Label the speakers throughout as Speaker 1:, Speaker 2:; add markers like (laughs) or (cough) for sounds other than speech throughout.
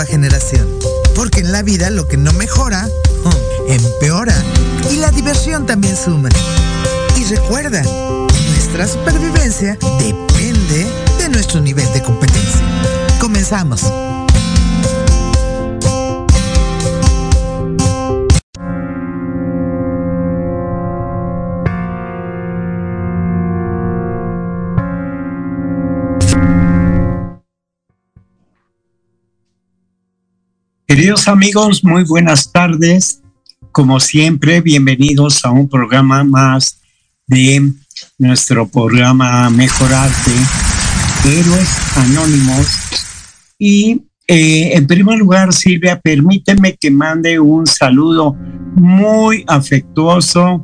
Speaker 1: generación. Porque en la vida lo que no mejora, hmm, empeora. Y la diversión también suma. Y recuerda, nuestra supervivencia depende de nuestro nivel de competencia. Comenzamos.
Speaker 2: Queridos amigos, muy buenas tardes. Como siempre, bienvenidos a un programa más de nuestro programa Mejorarte, Héroes Anónimos. Y eh, en primer lugar, Silvia, permíteme que mande un saludo muy afectuoso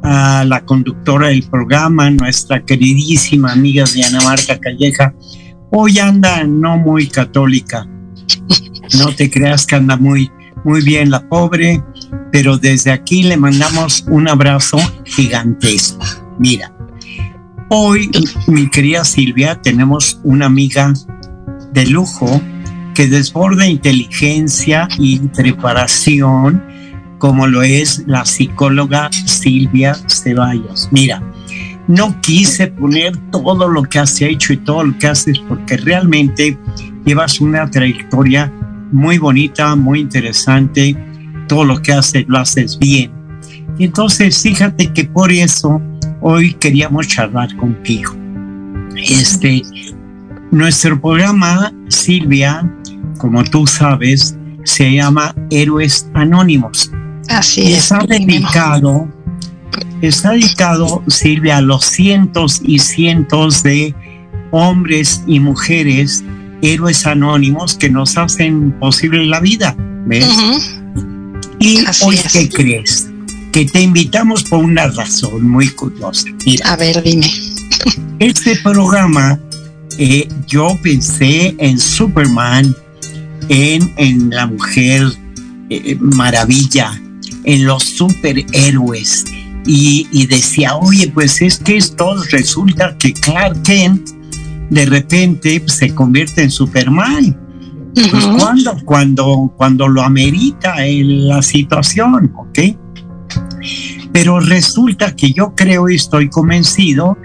Speaker 2: a la conductora del programa, nuestra queridísima amiga Diana Marta Calleja. Hoy anda no muy católica, no te creas que anda muy, muy bien la pobre, pero desde aquí le mandamos un abrazo gigantesco. Mira, hoy, mi querida Silvia, tenemos una amiga de lujo que desborda inteligencia y preparación, como lo es la psicóloga Silvia Ceballos. Mira, no quise poner todo lo que has hecho y todo lo que haces porque realmente llevas una trayectoria muy bonita, muy interesante. Todo lo que haces lo haces bien. Y entonces, fíjate que por eso hoy queríamos charlar contigo. Este, nuestro programa, Silvia, como tú sabes, se llama Héroes Anónimos.
Speaker 3: Así
Speaker 2: Y
Speaker 3: es.
Speaker 2: está dedicado, está dedicado, Silvia, a los cientos y cientos de hombres y mujeres héroes anónimos que nos hacen posible la vida. ¿ves? Y
Speaker 3: Así
Speaker 2: hoy,
Speaker 3: es.
Speaker 2: ¿qué crees? Que te invitamos por una razón muy curiosa. Mira,
Speaker 3: A ver, dime.
Speaker 2: este programa, eh, yo pensé en Superman, en, en la mujer eh, maravilla, en los superhéroes. Y, y decía, oye, pues es que esto resulta que Clark Kent de repente pues, se convierte en Superman. Pues cuando, cuando, cuando lo amerita en la situación, ¿ok? Pero resulta que yo creo y estoy convencido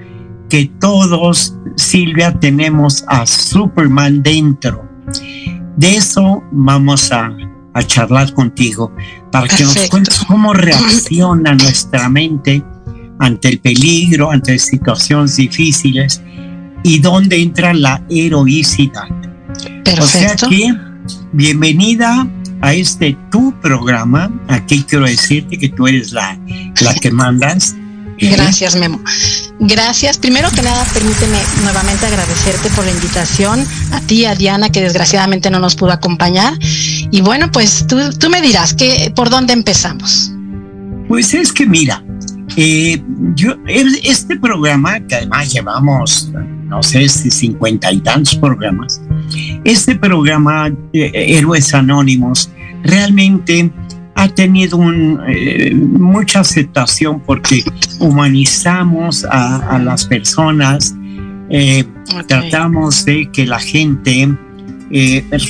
Speaker 2: que todos, Silvia, tenemos a Superman dentro. De eso vamos a, a charlar contigo para que nos cuentes cómo reacciona nuestra mente ante el peligro, ante situaciones difíciles y dónde entra la heroicidad.
Speaker 3: Perfecto. O sea
Speaker 2: que, bienvenida a este tu programa. Aquí quiero decirte que tú eres la, la que mandas. (laughs)
Speaker 3: Gracias, Memo. Gracias. Primero que nada, permíteme nuevamente agradecerte por la invitación, a ti, a Diana, que desgraciadamente no nos pudo acompañar. Y bueno, pues tú, tú me dirás que por dónde empezamos.
Speaker 2: Pues es que mira, eh, yo, este programa, que además llevamos, no sé si cincuenta y tantos programas, este programa, eh, Héroes Anónimos, realmente ha tenido un, eh, mucha aceptación porque humanizamos a, las personas, tratamos de que la gente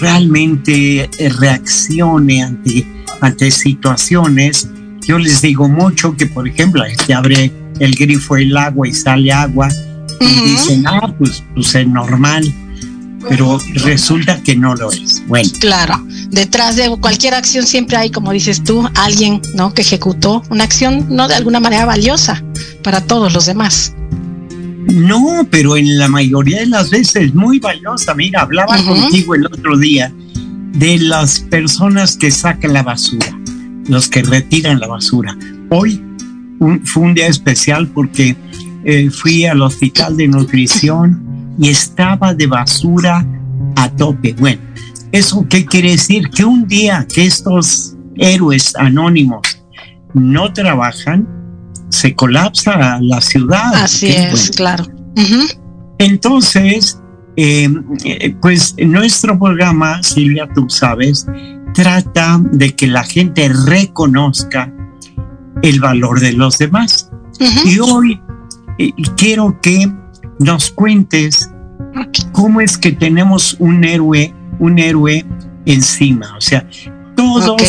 Speaker 2: realmente reaccione ante, ante situaciones yo les digo mucho que, por ejemplo, se abre el grifo el agua y sale agua y dicen, ah, pues, pues es normal, pero resulta que no lo es. Bueno.
Speaker 3: Claro, detrás de cualquier acción siempre hay, como dices tú, alguien, ¿no? Que ejecutó una acción, no de alguna manera valiosa para todos los demás.
Speaker 2: No, pero en la mayoría de las veces muy valiosa. Mira, hablaba contigo el otro día de las personas que sacan la basura los que retiran la basura. Hoy fue un día especial porque eh, fui al hospital de nutrición y estaba de basura a tope. Bueno, ¿eso qué quiere decir? Que un día que estos héroes anónimos no trabajan, se colapsa la ciudad.
Speaker 3: Así es, claro.
Speaker 2: Entonces, eh, eh, pues nuestro programa, Silvia, tú sabes, trata de que la gente reconozca el valor de los demás. Y hoy eh, quiero que nos cuentes cómo es que tenemos un héroe, un héroe encima. O sea, todos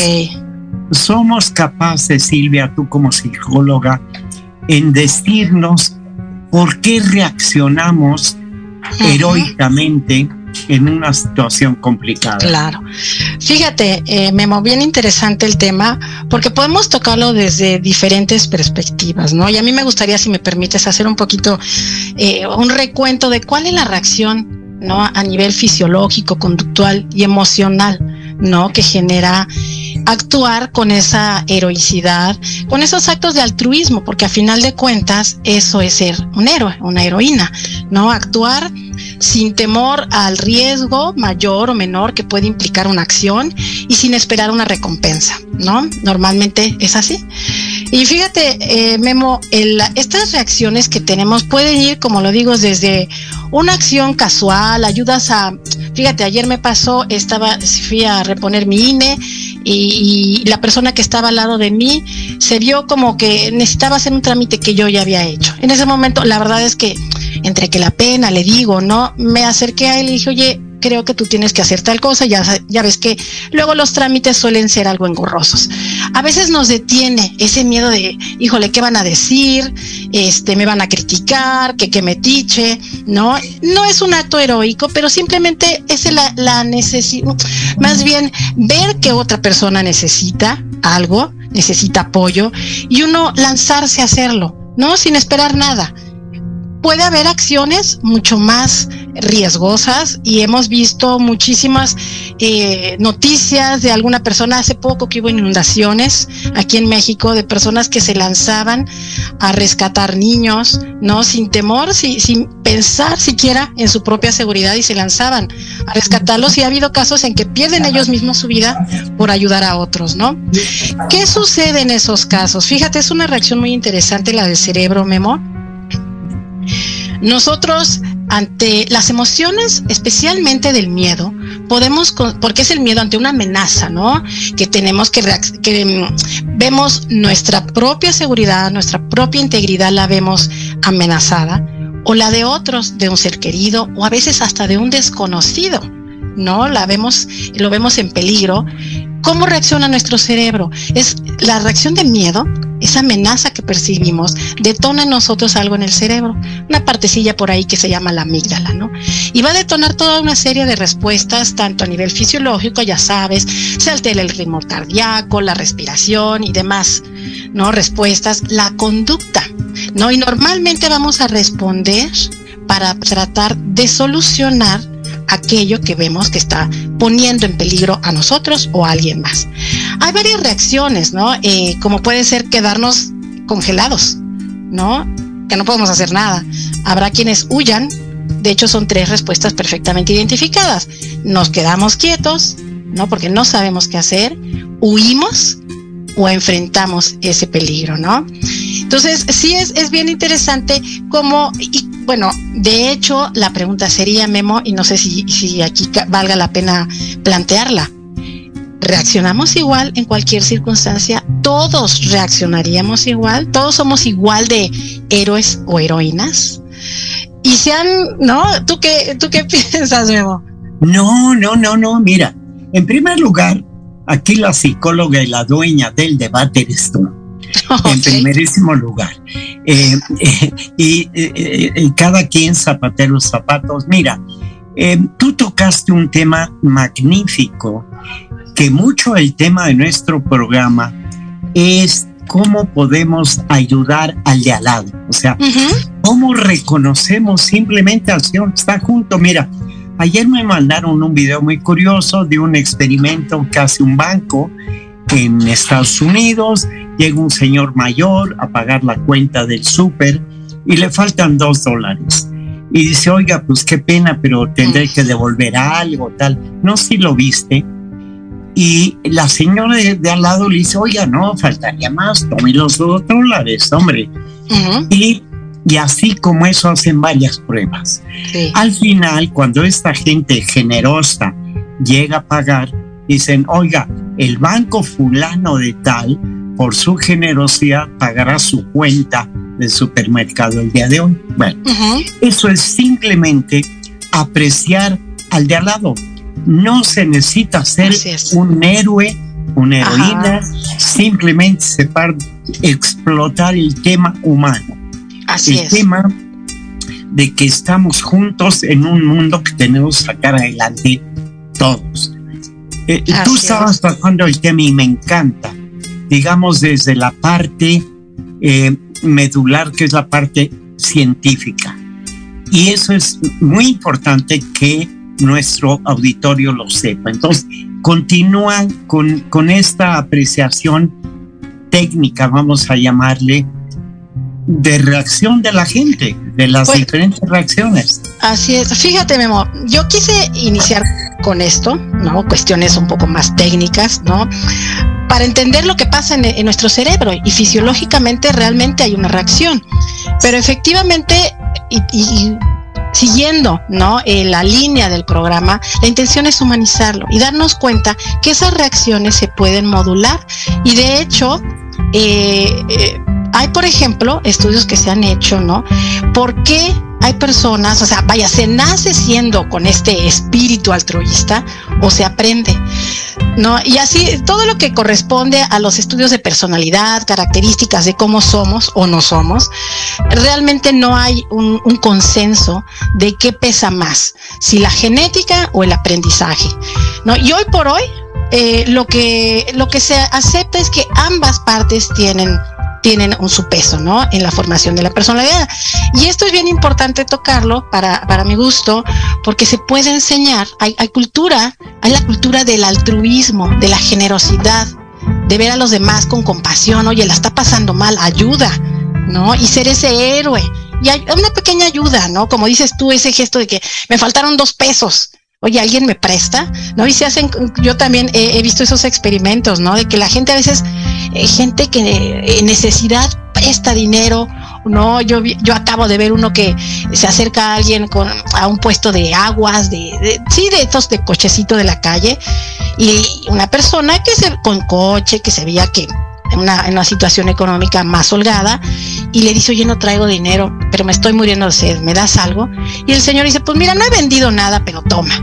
Speaker 2: somos capaces, Silvia, tú como psicóloga, en decirnos por qué reaccionamos heroicamente en una situación complicada.
Speaker 3: Claro. Fíjate, eh, Memo, bien interesante el tema, porque podemos tocarlo desde diferentes perspectivas, ¿no? Y a mí me gustaría, si me permites, hacer un poquito eh, un recuento de cuál es la reacción, ¿no? A nivel fisiológico, conductual y emocional, ¿no? Que genera actuar con esa heroicidad, con esos actos de altruismo, porque a final de cuentas eso es ser un héroe, una heroína, ¿no? Actuar sin temor al riesgo mayor o menor que puede implicar una acción y sin esperar una recompensa, ¿no? Normalmente es así. Y fíjate, eh, Memo, estas reacciones que tenemos pueden ir, como lo digo, desde una acción casual, ayudas a, fíjate, ayer me pasó, estaba, fui a reponer mi INE y, la persona que estaba al lado de mí se vio como que necesitaba hacer un trámite que yo ya había hecho. En ese momento, la verdad es que entre que la pena, le digo, ¿no? Me acerqué a él y dije, oye, creo que tú tienes que hacer tal cosa, ya, ya ves que luego los trámites suelen ser algo engorrosos. A veces nos detiene ese miedo de, híjole, ¿qué van a decir? Este, me van a criticar, que, que me tiche, ¿no? No es un acto heroico, pero simplemente es la, la necesidad, más bien ver que otra persona necesita algo, necesita apoyo, y uno lanzarse a hacerlo, ¿no? Sin esperar nada puede haber acciones mucho más riesgosas y hemos visto muchísimas eh, noticias de alguna persona hace poco que hubo inundaciones aquí en México de personas que se lanzaban a rescatar niños, no sin temor, sin pensar siquiera en su propia seguridad y se lanzaban a rescatarlos y ha habido casos en que pierden ellos mismos su vida por ayudar a otros, ¿no? ¿Qué sucede en esos casos? Fíjate, es una reacción muy interesante la del cerebro, Memo nosotros ante las emociones, especialmente del miedo, podemos, porque es el miedo ante una amenaza, ¿no? Que tenemos que, que mm, vemos nuestra propia seguridad, nuestra propia integridad la vemos amenazada. o la de otros, de un ser querido o a veces hasta de un desconocido. ¿No? La vemos, lo vemos en peligro. ¿Cómo reacciona nuestro cerebro? Es la reacción de miedo, esa amenaza que percibimos, detona en nosotros algo en el cerebro, una partecilla por ahí que se llama la amígdala, ¿no? Y va a detonar toda una serie de respuestas, tanto a nivel fisiológico, ya sabes, se altera el ritmo cardíaco, la respiración y demás, ¿no? Respuestas, la conducta, ¿no? Y normalmente vamos a responder para tratar de solucionar aquello que vemos que está poniendo en peligro a nosotros o a alguien más. Hay varias reacciones, ¿no? Eh, como puede ser quedarnos congelados, ¿no? Que no podemos hacer nada. Habrá quienes huyan. De hecho, son tres respuestas perfectamente identificadas. Nos quedamos quietos, ¿no? Porque no sabemos qué hacer. Huimos o enfrentamos ese peligro, ¿no? Entonces, sí es, es bien interesante cómo, y bueno, de hecho, la pregunta sería, Memo, y no sé si, si aquí valga la pena plantearla. ¿Reaccionamos igual en cualquier circunstancia? ¿Todos reaccionaríamos igual? ¿Todos somos igual de héroes o heroínas? Y sean, ¿no? ¿Tú qué, tú qué (laughs) piensas, Memo?
Speaker 2: No, no, no, no. Mira, en primer lugar, aquí la psicóloga y la dueña del debate eres tú. (laughs) Okay. En primerísimo lugar. Eh, eh, y eh, cada quien zapatero zapatos. Mira, tú tocaste un tema magnífico, que mucho el tema de nuestro programa es cómo podemos ayudar al de al lado. O sea, uh -huh. cómo reconocemos simplemente al Señor que está junto. Mira, ayer me mandaron un video muy curioso de un experimento que hace un banco en Estados Unidos. Llega un señor mayor a pagar la cuenta del súper y le faltan dos dólares. Y dice, oiga, pues qué pena, pero tendré que devolver algo, tal. No, si lo viste. Y la señora de, de, al lado le dice, oiga, no, faltaría más, tome los dos dólares, hombre. Uh -huh. y, y, así como eso hacen varias pruebas. Sí. Al final, cuando esta gente generosa llega a pagar, dicen, oiga, el banco fulano de tal, por su generosidad, pagará su cuenta del supermercado el día de hoy. Bueno, uh -huh. eso es simplemente apreciar al de al lado. No se necesita ser un héroe, una heroína, Ajá. simplemente separ, explotar el tema humano.
Speaker 3: Así
Speaker 2: el
Speaker 3: es.
Speaker 2: tema de que estamos juntos en un mundo que tenemos que sacar adelante todos. Eh, tú estabas tocando el tema y me encanta, digamos desde la parte eh, medular, que es la parte científica. Y eso es muy importante que nuestro auditorio lo sepa. Entonces, continúa con, con esta apreciación técnica, vamos a llamarle, de reacción de la gente, de las pues, diferentes reacciones.
Speaker 3: Así es. Fíjate, Memo, yo quise iniciar con esto, ¿no? Cuestiones un poco más técnicas, ¿no? Para entender lo que pasa en, en nuestro cerebro y fisiológicamente realmente hay una reacción. Pero efectivamente, y, y siguiendo ¿no? Eh, la línea del programa, la intención es humanizarlo y darnos cuenta que esas reacciones se pueden modular y de hecho eh, eh, hay por ejemplo estudios que se han hecho, ¿no? ¿Por qué hay personas, o sea, vaya, se nace siendo con este espíritu altruista o se aprende? ¿no? Y así todo lo que corresponde a los estudios de personalidad, características de cómo somos o no somos, realmente no hay un, un consenso de qué pesa más, si la genética o el aprendizaje, ¿no? Y hoy por hoy eh, lo que lo que se acepta es que ambas partes tienen tienen un su peso, ¿no? En la formación de la personalidad. Y esto es bien importante tocarlo para, para mi gusto, porque se puede enseñar, hay, cultura, hay la cultura del altruismo, de la generosidad, de ver a los demás con compasión, oye, la está pasando mal, ayuda, ¿no? Y ser ese héroe. Y hay una pequeña ayuda, ¿no? Como dices tú, ese gesto de que me faltaron dos pesos, oye, ¿alguien me presta? ¿No? Y se hacen, yo también he, visto esos experimentos, ¿no? De que la gente a veces, eh, gente que en necesidad presta dinero, ¿no? Yo, yo acabo de ver uno que se acerca a alguien con, a un puesto de aguas, de, de sí, de estos de cochecito de la calle, y una persona que se, con coche, que se veía que en una, en una situación económica más holgada y le dice, oye, no traigo dinero, pero me estoy muriendo de sed, ¿me das algo? Y el señor dice, pues mira, no he vendido nada, pero toma.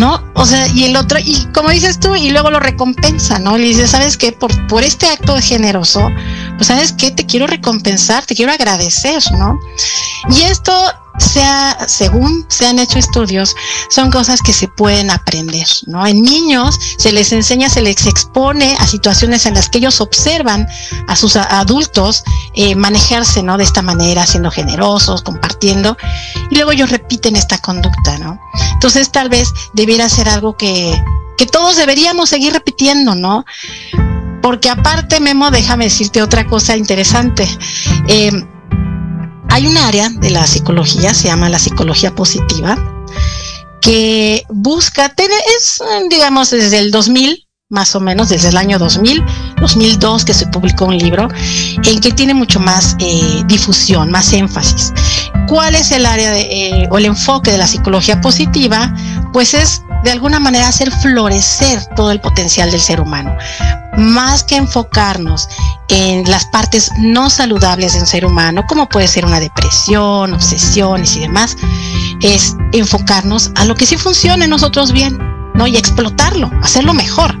Speaker 3: ¿No? O sea, y el otro, y como dices tú, y luego lo recompensa, ¿no? Le dice, ¿sabes qué? Por, por este acto generoso, pues ¿sabes qué? Te quiero recompensar, te quiero agradecer, ¿no? Y esto sea, según se han hecho estudios, son cosas que se pueden aprender, ¿no? En niños se les enseña, se les expone a situaciones en las que ellos observan a sus adultos eh, manejarse, ¿no? De esta manera, siendo generosos, compartiendo, y luego ellos repiten esta conducta, ¿no? Entonces tal vez debiera ser algo que, que todos deberíamos seguir repitiendo, ¿no? Porque aparte, Memo, déjame decirte otra cosa interesante. Eh, hay un área de la psicología, se llama la psicología positiva, que busca tener, es, digamos, desde el 2000, más o menos, desde el año 2000, 2002, que se publicó un libro, en que tiene mucho más eh, difusión, más énfasis. ¿Cuál es el área eh, o el enfoque de la psicología positiva? Pues es de alguna manera hacer florecer todo el potencial del ser humano. Más que enfocarnos en las partes no saludables del ser humano, como puede ser una depresión, obsesiones y demás, es enfocarnos a lo que sí funciona en nosotros bien, ¿no? Y explotarlo, hacerlo mejor.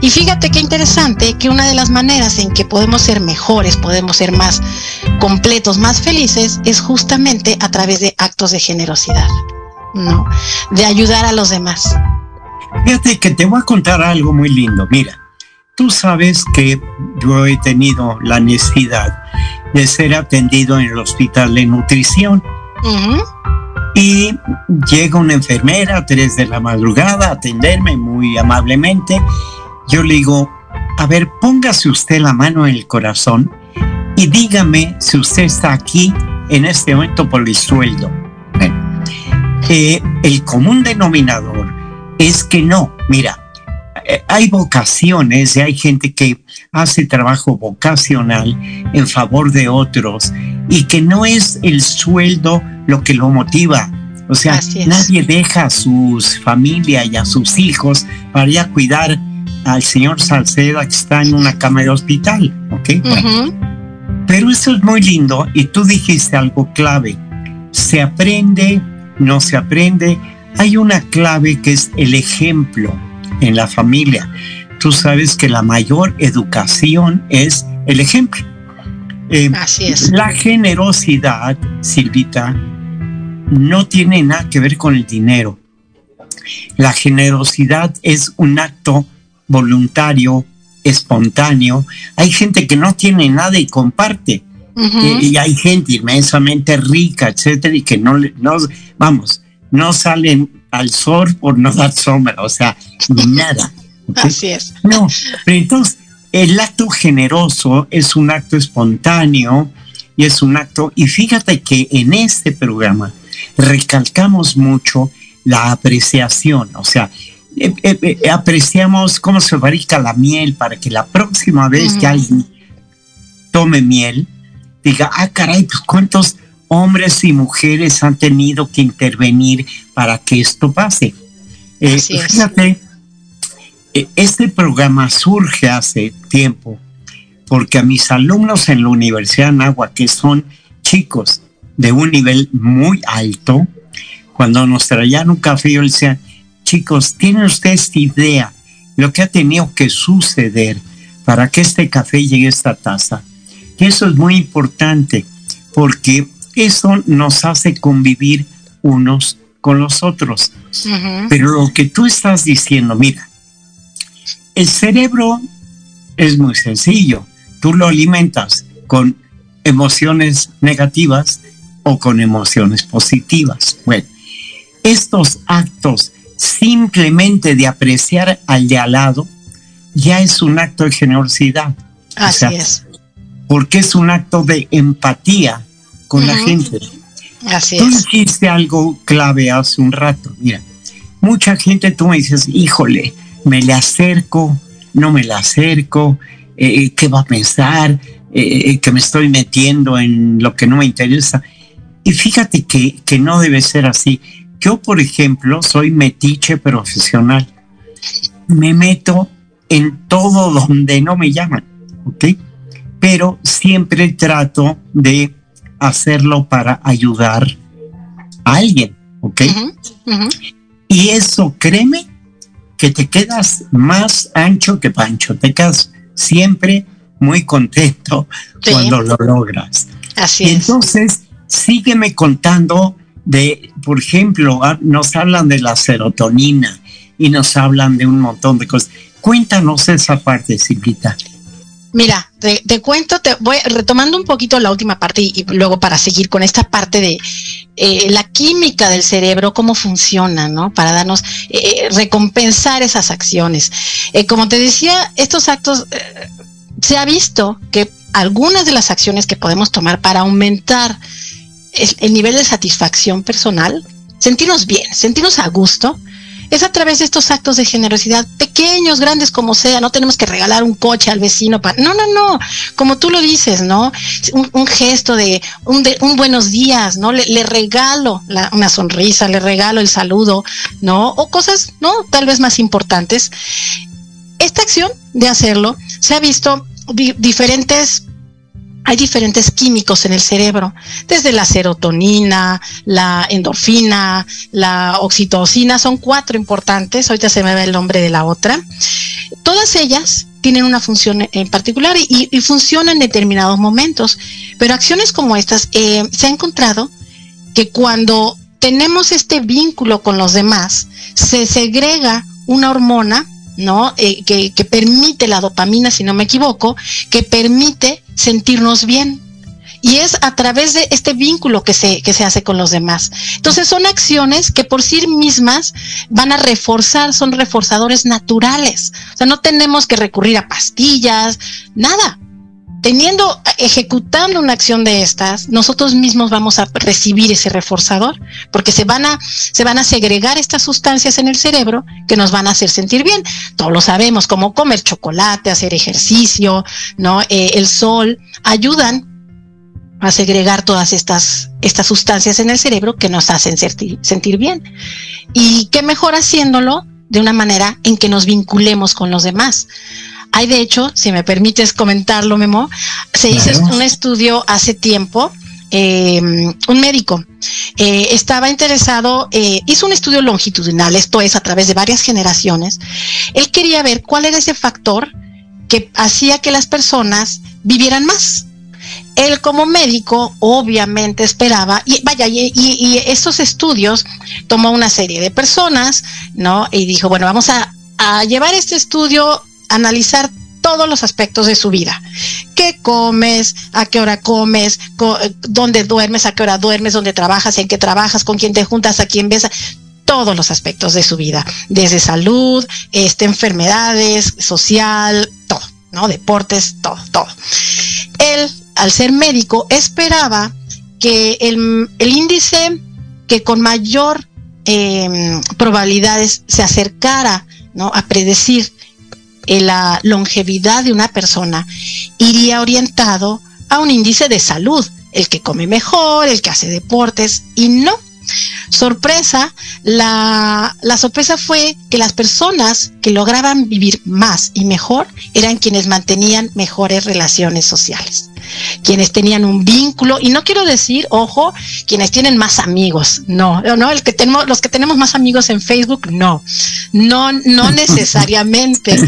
Speaker 3: Y fíjate qué interesante que una de las maneras en que podemos ser mejores, podemos ser más completos, más felices, es justamente a través de actos de generosidad. ¿no? De ayudar a los demás.
Speaker 2: Fíjate que te voy a contar algo muy lindo. Mira, tú sabes que yo he tenido la necesidad de ser atendido en el hospital de nutrición. Y llega una enfermera a 3 de la madrugada a atenderme muy amablemente. Yo le digo, a ver, póngase usted la mano en el corazón y dígame si usted está aquí en este momento por el sueldo el común denominador es que no, mira, eh, hay vocaciones y hay gente que hace trabajo vocacional en favor de otros y que no es el sueldo lo que lo motiva. O sea, nadie deja a sus familia y a sus hijos para ir a cuidar al señor Salceda que está en una cama de hospital, ¿ok? Pero eso es muy lindo y tú dijiste algo clave. Se aprende no se aprende. Hay una clave que es el ejemplo en la familia. Tú sabes que la mayor educación es el ejemplo.
Speaker 3: Eh, Así es.
Speaker 2: La generosidad, Silvita, no tiene nada que ver con el dinero. La generosidad es un acto voluntario, espontáneo. Hay gente que no tiene nada y comparte y, hay gente inmensamente rica, etcétera, y que no, no, vamos, no salen al sol por no dar sombra, o sea, nada.
Speaker 3: Así es.
Speaker 2: No, pero entonces el acto generoso es un acto espontáneo y es un acto, y fíjate que en este programa recalcamos mucho la apreciación, o sea, eh, eh, eh, apreciamos cómo se fabrica la miel para que la próxima vez que alguien tome miel, diga, ah, caray, pues cuántos hombres y mujeres han tenido que intervenir para que esto pase. Eh, fíjate, eh, este programa surge hace tiempo porque a mis alumnos en la Universidad de Nagua, que son chicos de un nivel muy alto, cuando nos traían un café, yo les decía, chicos, ¿tienen ustedes idea lo que ha tenido que suceder para que este café llegue a esta taza? eso es muy importante porque eso nos hace convivir unos con los otros. Pero lo que tú estás diciendo, mira, el cerebro es muy sencillo. Tú lo alimentas con emociones negativas o con emociones positivas. Bueno, estos actos simplemente de apreciar al de al lado ya es un acto de generosidad.
Speaker 3: Así es
Speaker 2: porque es un acto de empatía con la gente.
Speaker 3: Así
Speaker 2: tú dijiste algo clave hace un rato. Mira, mucha gente tú me dices, híjole, me le acerco, no me le acerco, eh, ¿qué va a pensar? Eh, que me estoy metiendo en lo que no me interesa. Y fíjate que, que no debe ser así. Yo, por ejemplo, soy metiche profesional. Me meto en todo donde no me llaman. ¿ok? Pero siempre trato de hacerlo para ayudar a alguien, ¿ok? Y eso, créeme, que te quedas más ancho que pancho, te quedas siempre muy contento
Speaker 3: Sí.
Speaker 2: cuando lo logras.
Speaker 3: Así es.
Speaker 2: entonces, sígueme contando de, por ejemplo, ah, nos hablan de la serotonina y nos hablan de un montón de cosas. Cuéntanos esa parte, Silvita.
Speaker 3: Mira, te, cuento, te voy retomando un poquito la última parte y, luego para seguir con esta parte de eh, la química del cerebro, cómo funciona, ¿no? Para darnos, eh, recompensar esas acciones. Eh, como te decía, estos actos, se ha visto que algunas de las acciones que podemos tomar para aumentar el, el nivel de satisfacción personal, sentirnos bien, sentirnos a gusto, es a través de estos actos de generosidad, pequeños, grandes como sea, no tenemos que regalar un coche al vecino para, no, no, no, como tú lo dices, ¿no? Un, gesto de un, de un, buenos días, ¿no? Le, regalo la, una sonrisa, le regalo el saludo, ¿no? O cosas, ¿no? Tal vez más importantes. Esta acción de hacerlo se ha visto di diferentes hay diferentes químicos en el cerebro, desde la serotonina, la endorfina, la oxitocina, son cuatro importantes, ahorita se me ve el nombre de la otra. Todas ellas tienen una función en particular y, funcionan en determinados momentos, pero acciones como estas eh, se ha encontrado que cuando tenemos este vínculo con los demás, se segrega una hormona ¿no? Eh, que, que, permite la dopamina, si no me equivoco, que permite sentirnos bien. Y es a través de este vínculo que se, que se hace con los demás. Entonces son acciones que por sí mismas van a reforzar, son reforzadores naturales. O sea, no tenemos que recurrir a pastillas, nada. Teniendo, ejecutando una acción de estas, nosotros mismos vamos a recibir ese reforzador, porque se van a, se van a segregar estas sustancias en el cerebro que nos van a hacer sentir bien. Todos lo sabemos, como comer chocolate, hacer ejercicio, ¿no? Eh, el sol, ayudan a segregar todas estas, estas sustancias en el cerebro que nos hacen sentir, sentir bien. Y qué mejor haciéndolo de una manera en que nos vinculemos con los demás. Hay de hecho, si me permites comentarlo, Memo, se hizo claro. un estudio hace tiempo, eh, un médico eh, estaba interesado, eh, hizo un estudio longitudinal, esto es a través de varias generaciones. Él quería ver cuál era ese factor que hacía que las personas vivieran más. Él como médico obviamente esperaba, y vaya, y, y, y estos estudios tomó una serie de personas, ¿no? Y dijo, bueno, vamos a, a llevar este estudio analizar todos los aspectos de su vida. ¿Qué comes? ¿A qué hora comes? ¿Dónde duermes? ¿A qué hora duermes? ¿Dónde trabajas? ¿En qué trabajas? ¿Con quién te juntas? ¿A quién besas? Todos los aspectos de su vida, desde salud, este, enfermedades, social, todo, ¿no? Deportes, todo, todo. Él, al ser médico, esperaba que el, índice que con mayor eh, probabilidades se acercara ¿no? a predecir la longevidad de una persona iría orientado a un índice de salud, el que come mejor, el que hace deportes, y no. Sorpresa, la, la, sorpresa fue que las personas que lograban vivir más y mejor eran quienes mantenían mejores relaciones sociales, quienes tenían un vínculo, y no quiero decir, ojo, quienes tienen más amigos, no, no, el que tenemos, los que tenemos más amigos en Facebook, no, no, no (laughs) necesariamente,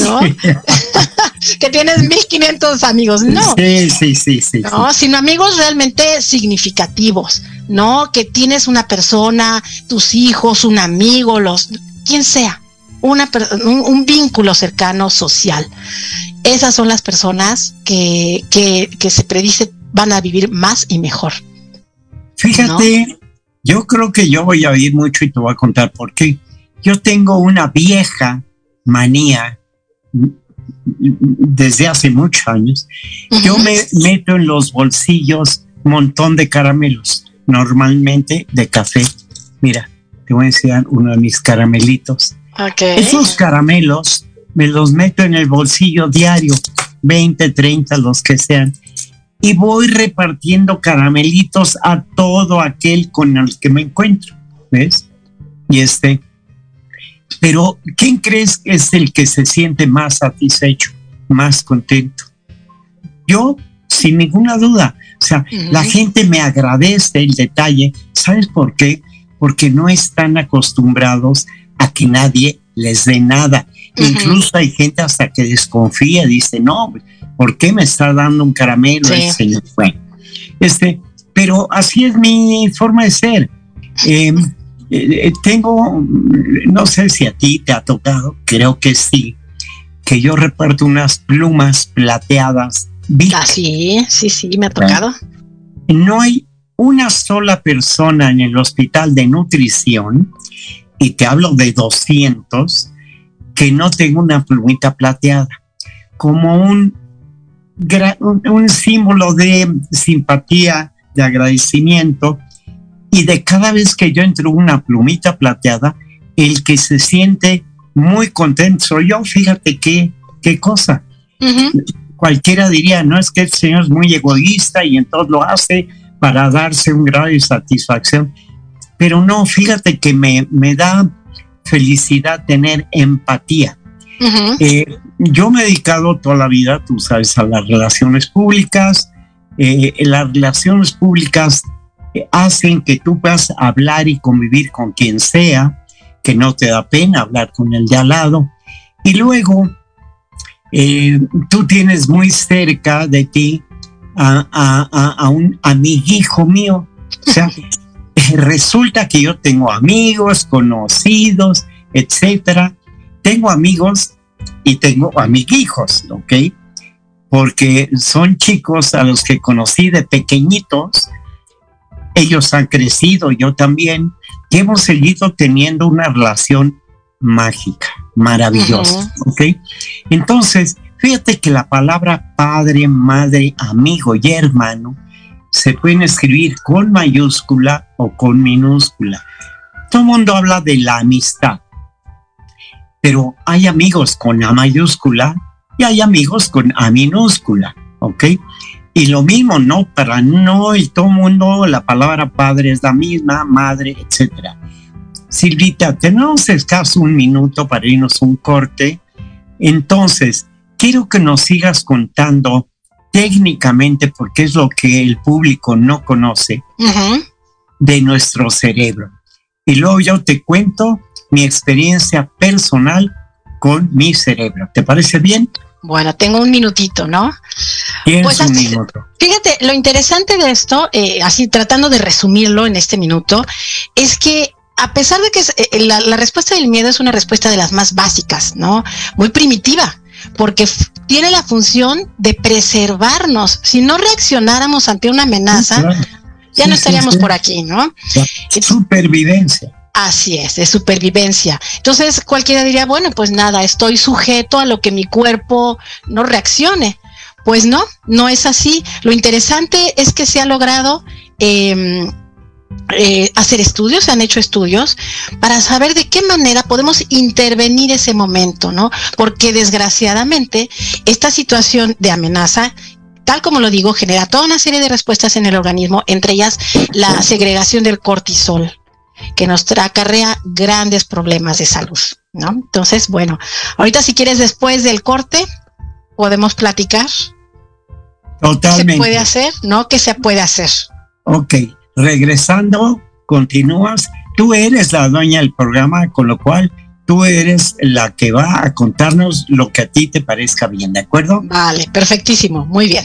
Speaker 3: ¿no? (laughs) que tienes 1500 amigos, no.
Speaker 2: Sí, sí, sí, sí.
Speaker 3: No, sino amigos realmente significativos, ¿no? Que tienes una persona, tus hijos, un amigo, los, quien sea, una, un, un vínculo cercano social. Esas son las personas que, que, que, se predice van a vivir más y mejor.
Speaker 2: Fíjate, ¿no? yo creo que yo voy a oír mucho y te voy a contar por qué. Yo tengo una vieja manía desde hace muchos años. Uh -huh. Yo me meto en los bolsillos un montón de caramelos, normalmente de café. Mira, te voy a enseñar uno de mis caramelitos.
Speaker 3: Okay.
Speaker 2: Esos caramelos me los meto en el bolsillo diario, 20, 30, los que sean, y voy repartiendo caramelitos a todo aquel con el que me encuentro, ¿ves? Y este, pero ¿quién crees que es el que se siente más satisfecho, más contento? Yo, sin ninguna duda, o sea, la gente me agradece el detalle. ¿Sabes por qué? Porque no están acostumbrados a que nadie les dé nada. Incluso hay gente hasta que desconfía, dice, no, ¿por qué me está dando un caramelo el señor? este, pero así es mi forma de ser. Em, eh, tengo, no sé si a ti te ha tocado, creo que sí, que yo reparto unas plumas plateadas.
Speaker 3: Ah, sí, sí, sí, me ha tocado.
Speaker 2: No hay una sola persona en el hospital de nutrición, y te hablo de 200, que no tenga una plumita plateada, como un, un símbolo de simpatía, de agradecimiento, y de cada vez que yo entro una plumita plateada, el que se siente muy contento soy yo, fíjate qué, qué cosa. Cualquiera diría, no es que el Señor es muy egoísta y entonces lo hace para darse un grado de satisfacción, pero no, fíjate que me, me da felicidad tener empatía. Eh, yo me he dedicado toda la vida, tú sabes, a las relaciones públicas. Eh, las relaciones públicas hacen que tú puedas hablar y convivir con quien sea, que no te da pena hablar con el de al lado. Y luego eh, tú tienes muy cerca de ti a, a, a, un amiguijo mío. O sea, (laughs) resulta que yo tengo amigos, conocidos, etcétera. Tengo amigos y tengo amiguijos, ¿ok? Porque son chicos a los que conocí de pequeñitos ellos han crecido, yo también, y hemos seguido teniendo una relación mágica, maravillosa, ¿ok? Entonces, fíjate que la palabra padre, madre, amigo y hermano se pueden escribir con mayúscula o con minúscula. Todo el mundo habla de la amistad, pero hay amigos con A mayúscula y hay amigos con A minúscula, ¿ok? Y lo mismo, ¿no? Para no y todo mundo, la palabra padre es la misma, madre, etcétera. Silvita, tenemos escaso un minuto para irnos un corte. Entonces, quiero que nos sigas contando técnicamente, porque es lo que el público no conoce, de nuestro cerebro. Y luego yo te cuento mi experiencia personal con mi cerebro. ¿Te parece bien?
Speaker 3: Bueno, tengo un minutito, ¿no?
Speaker 2: Pues un minuto.
Speaker 3: Fíjate, lo interesante de esto, eh, así tratando de resumirlo en este minuto, es que a pesar de que eh, la, respuesta del miedo es una respuesta de las más básicas, ¿no? Muy primitiva, porque tiene la función de preservarnos. Si no reaccionáramos ante una amenaza, ya no estaríamos por aquí, ¿no?
Speaker 2: supervivencia.
Speaker 3: Así es, de supervivencia. Entonces cualquiera diría, bueno, pues nada, estoy sujeto a lo que mi cuerpo no reaccione. Pues no, no es así. Lo interesante es que se ha logrado em, eh, hacer estudios, se han hecho estudios para saber de qué manera podemos intervenir ese momento, ¿no? Porque desgraciadamente esta situación de amenaza tal como lo digo, genera toda una serie de respuestas en el organismo, entre ellas la segregación del cortisol que nos acarrea grandes problemas de salud, ¿no? Entonces, bueno, ahorita si quieres después del corte, podemos platicar.
Speaker 2: Totalmente.
Speaker 3: ¿Qué se puede hacer? ¿No? ¿Qué se puede hacer?
Speaker 2: Ok, regresando, continúas. Tú eres la dueña del programa, con lo cual tú eres la que va a contarnos lo que a ti te parezca bien, ¿de acuerdo?
Speaker 3: Vale, perfectísimo, muy bien.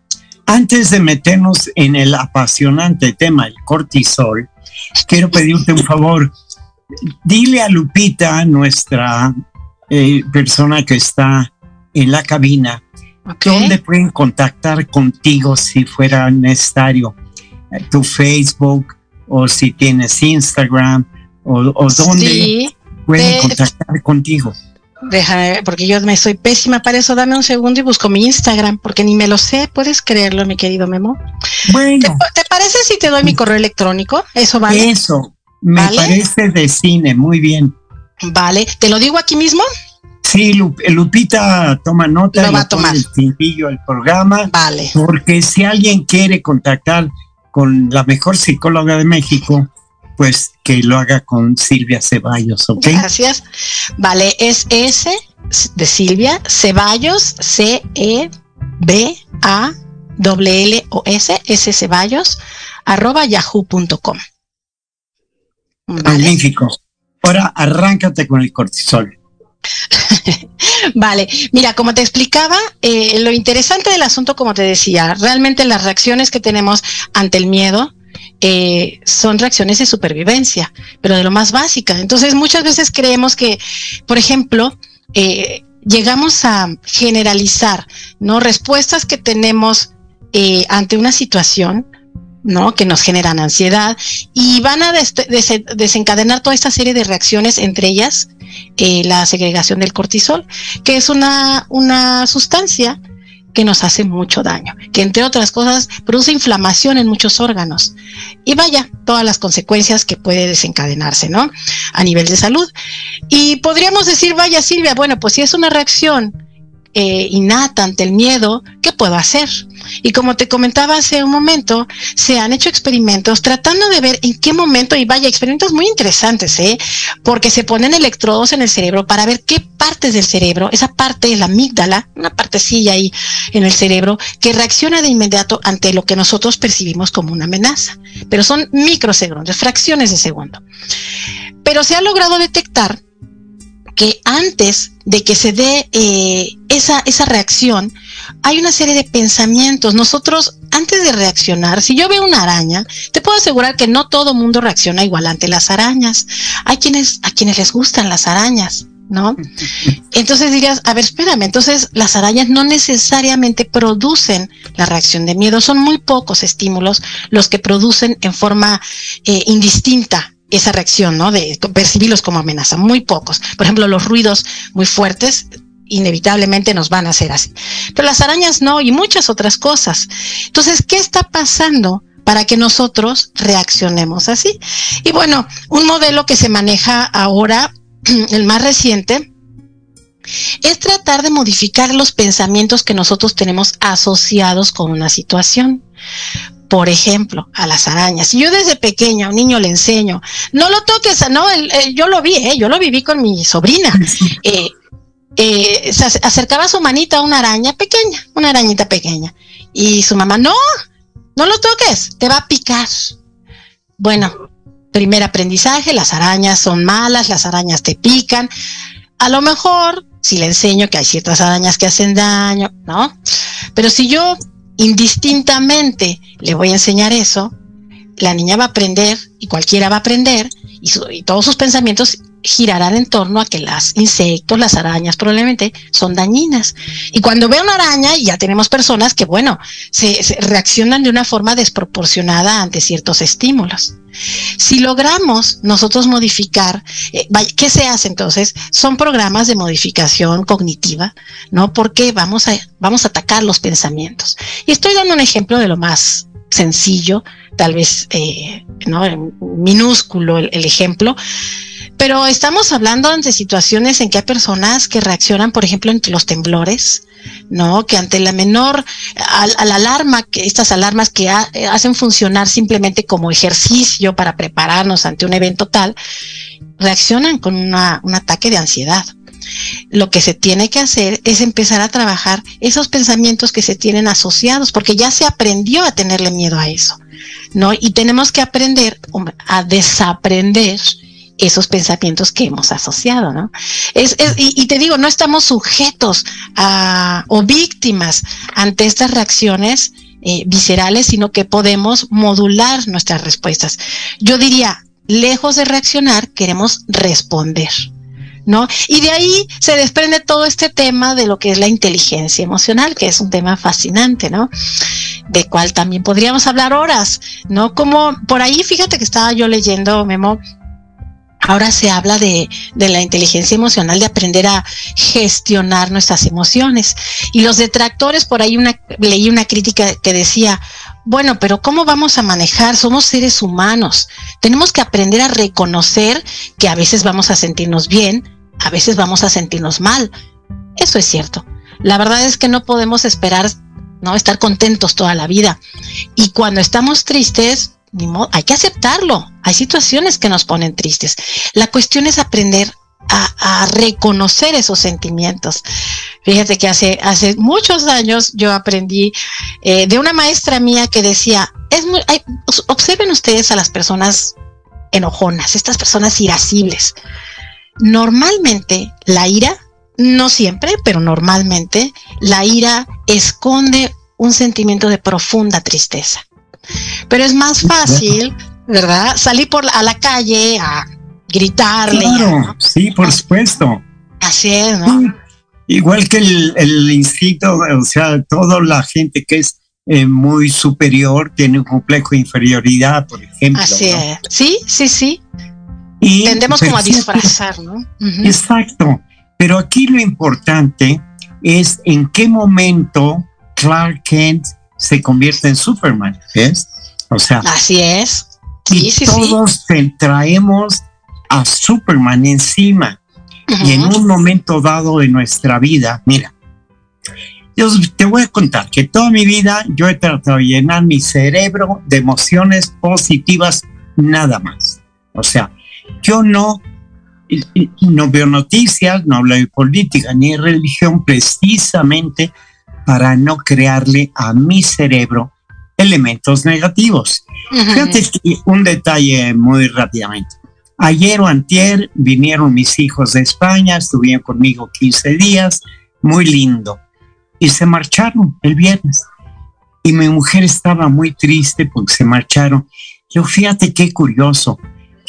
Speaker 2: antes de meternos en el apasionante tema del cortisol, quiero pedirte un favor. Dile a Lupita, nuestra eh, persona que está en la cabina,
Speaker 3: Okay.
Speaker 2: ¿dónde pueden contactar contigo si fuera necesario? Tu Facebook o si tienes Instagram o, o dónde
Speaker 3: Sí,
Speaker 2: pueden
Speaker 3: te-
Speaker 2: contactar contigo.
Speaker 3: Déjame, porque yo me soy pésima para eso. Dame un segundo y busco mi Instagram, porque ni me lo sé. ¿Puedes creerlo, mi querido Memo? ¿Te,
Speaker 2: Bueno,
Speaker 3: te parece si te doy mi correo electrónico? Eso vale.
Speaker 2: eso me
Speaker 3: ¿Vale?
Speaker 2: parece de cine, muy bien.
Speaker 3: Vale. ¿Te lo digo aquí mismo?
Speaker 2: Sí, Lu- Lupita toma nota,
Speaker 3: Lo va a tomar.
Speaker 2: el cintillo al programa,
Speaker 3: Vale.
Speaker 2: porque si alguien quiere contactar con la mejor psicóloga de México, pues que lo haga con Silvia Ceballos, ¿ok?
Speaker 3: Gracias. Vale, es S de Silvia Ceballos, C E B A W L O S S Ceballos arroba yahoo.com. Vale.
Speaker 2: Magnífico. Ahora arráncate con el cortisol. (laughs)
Speaker 3: Vale, mira, como te explicaba, eh, lo interesante del asunto, como te decía, realmente las reacciones que tenemos ante el miedo eh, son reacciones de supervivencia, pero de lo más básica. Entonces, muchas veces creemos que, por ejemplo, eh, llegamos a generalizar, ¿no? Respuestas que tenemos eh, ante una situación, ¿no? Que nos generan ansiedad y van a des- des- desencadenar toda esta serie de reacciones, entre ellas la segregación del cortisol, que es una sustancia que nos hace mucho daño, que entre otras cosas produce inflamación en muchos órganos. Y vaya, todas las consecuencias que puede desencadenarse, ¿no? A nivel de salud. Y podríamos decir, vaya Silvia, bueno, pues si es una reacción eh, innata ante el miedo, ¿qué puedo hacer? Y como te comentaba hace un momento, se han hecho experimentos tratando de ver en qué momento, y vaya, experimentos muy interesantes, ¿eh? porque se ponen electrodos en el cerebro para ver qué partes del cerebro, esa parte es la amígdala, una partecilla ahí en el cerebro, que reacciona de inmediato ante lo que nosotros percibimos como una amenaza. Pero son microsegundos, fracciones de segundo. Pero se ha logrado detectar que antes de que se dé eh, esa, esa reacción, hay una serie de pensamientos. Nosotros, antes de reaccionar, si yo veo una araña, te puedo asegurar que no todo mundo reacciona igual ante las arañas. Hay quienes, a quienes les gustan las arañas, ¿no? (laughs) Entonces dirías, a ver, espérame, entonces las arañas no necesariamente producen la reacción de miedo, son muy pocos estímulos los que producen en forma eh, indistinta esa reacción, ¿no? De percibirlos como amenaza, muy pocos. Por ejemplo, los ruidos muy fuertes inevitablemente nos van a hacer así. Pero las arañas no y muchas otras cosas. Entonces, ¿qué está pasando? para que nosotros reaccionemos así. Y bueno, un modelo que se maneja ahora, (clears throat) el más reciente, es tratar de modificar los pensamientos que nosotros tenemos asociados con una situación. Por ejemplo, a las arañas. Si yo desde pequeña a un niño le enseño, no lo toques, no, el, el, yo lo vi, eh, yo lo viví con mi sobrina. (laughs) Eh, eh, se acercaba su manita a una araña pequeña, una arañita pequeña. Y su mamá, no, no lo toques, te va a picar. Bueno, primer aprendizaje, las arañas son malas, las arañas te pican. A lo mejor, si le enseño que hay ciertas arañas que hacen daño, ¿no? Pero si yo indistintamente le voy a enseñar eso, la niña va a aprender y cualquiera va a aprender y, su, todos sus pensamientos girarán en torno a que las insectos, las arañas probablemente son dañinas. Y cuando ve una araña, ya tenemos personas que, bueno, se, reaccionan de una forma desproporcionada ante ciertos estímulos. Si logramos nosotros modificar, eh, ¿qué se hace entonces? Son programas de modificación cognitiva, ¿no? Porque vamos a, vamos a atacar los pensamientos. Y estoy dando un ejemplo de lo más sencillo, tal vez, eh, ¿no? Minúsculo el ejemplo, pero estamos hablando de situaciones en que hay personas que reaccionan, por ejemplo, ante los temblores, ¿no? Que ante la menor, a, la alarma, que estas alarmas que hacen funcionar simplemente como ejercicio para prepararnos ante un evento tal, reaccionan con una, un ataque de ansiedad. Lo que se tiene que hacer es empezar a trabajar esos pensamientos que se tienen asociados, porque ya se aprendió a tenerle miedo a eso, ¿no? Y tenemos que aprender a desaprender esos pensamientos que hemos asociado, ¿no? Es, y, te digo, no estamos sujetos a, o víctimas ante estas reacciones eh, viscerales, sino que podemos modular nuestras respuestas. Yo diría, lejos de reaccionar, queremos responder. ¿No? Y de ahí se desprende todo este tema de lo que es la inteligencia emocional, que es un tema fascinante, ¿no? De cual también podríamos hablar horas, ¿no? Como por ahí, fíjate que estaba yo leyendo, Memo, Ahora se habla de, de, la inteligencia emocional, de aprender a gestionar nuestras emociones. Y los detractores, por ahí una, leí una crítica que decía, bueno, pero ¿cómo vamos a manejar? Somos seres humanos. Tenemos que aprender a reconocer que a veces vamos a sentirnos bien, a veces vamos a sentirnos mal. Eso es cierto. La verdad es que no podemos esperar, no estar contentos toda la vida. Y cuando estamos tristes, hay que aceptarlo. Hay situaciones que nos ponen tristes. La cuestión es aprender a, reconocer esos sentimientos. Fíjate que hace, muchos años yo aprendí eh, de una maestra mía que decía, es observen ustedes a las personas enojonas, estas personas irascibles. Normalmente la ira, no siempre, pero normalmente la ira esconde un sentimiento de profunda tristeza. Pero es más fácil, ¿verdad? Salir por a la calle a gritarle.
Speaker 2: Claro, sí, por supuesto.
Speaker 3: Así es, ¿no?
Speaker 2: Igual que el, el, instinto, o sea, toda la gente que es eh, muy superior tiene un complejo de inferioridad, por ejemplo.
Speaker 3: Así es. Sí, sí, sí. Y Tendemos como a disfrazar, ¿no?
Speaker 2: Exacto. Pero aquí lo importante es en qué momento Clark Kent se convierte en Superman, ¿ves? O sea.
Speaker 3: Así es.
Speaker 2: Sí, y todos traemos a Superman encima. Y en un momento dado de nuestra vida, mira, yo te voy a contar que toda mi vida yo he tratado de llenar mi cerebro de emociones positivas nada más. O sea, yo no, no veo noticias, no hablo de política ni de religión precisamente para no crearle a mi cerebro elementos negativos. Fíjate un detalle muy rápidamente. Ayer o antier vinieron mis hijos de España, estuvieron conmigo 15 días, muy lindo, y se marcharon el viernes. Y mi mujer estaba muy triste porque se marcharon. Yo fíjate qué curioso,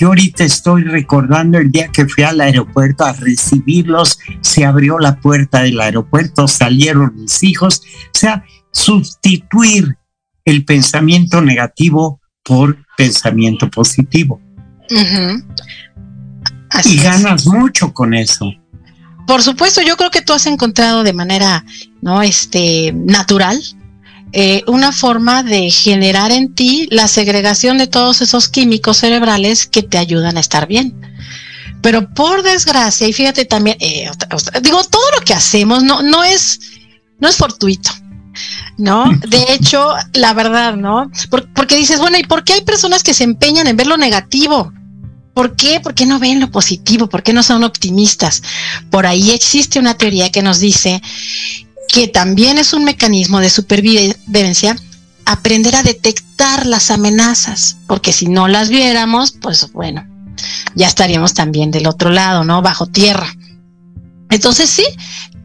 Speaker 2: yo ahorita estoy recordando el día que fui al aeropuerto a recibirlos, se abrió la puerta del aeropuerto, salieron mis hijos, o sea, sustituir el pensamiento negativo por pensamiento positivo. y ganas mucho con eso.
Speaker 3: Por supuesto, yo creo que tú has encontrado de manera no este natural eh, una forma de generar en ti la segregación de todos esos químicos cerebrales que te ayudan a estar bien. Pero por desgracia, y fíjate también, eh, digo, todo lo que hacemos no, no es, no es fortuito. ¿no? (laughs) De hecho, la verdad, ¿no? porque dices, bueno, ¿y por qué hay personas que se empeñan en ver lo negativo? ¿Por qué? ¿Por qué no ven lo positivo? ¿Por qué no son optimistas? Por ahí existe una teoría que nos dice que también es un mecanismo de supervivencia, aprender a detectar las amenazas, porque si no las viéramos, pues bueno, ya estaríamos también del otro lado, ¿no? Bajo tierra. Entonces sí,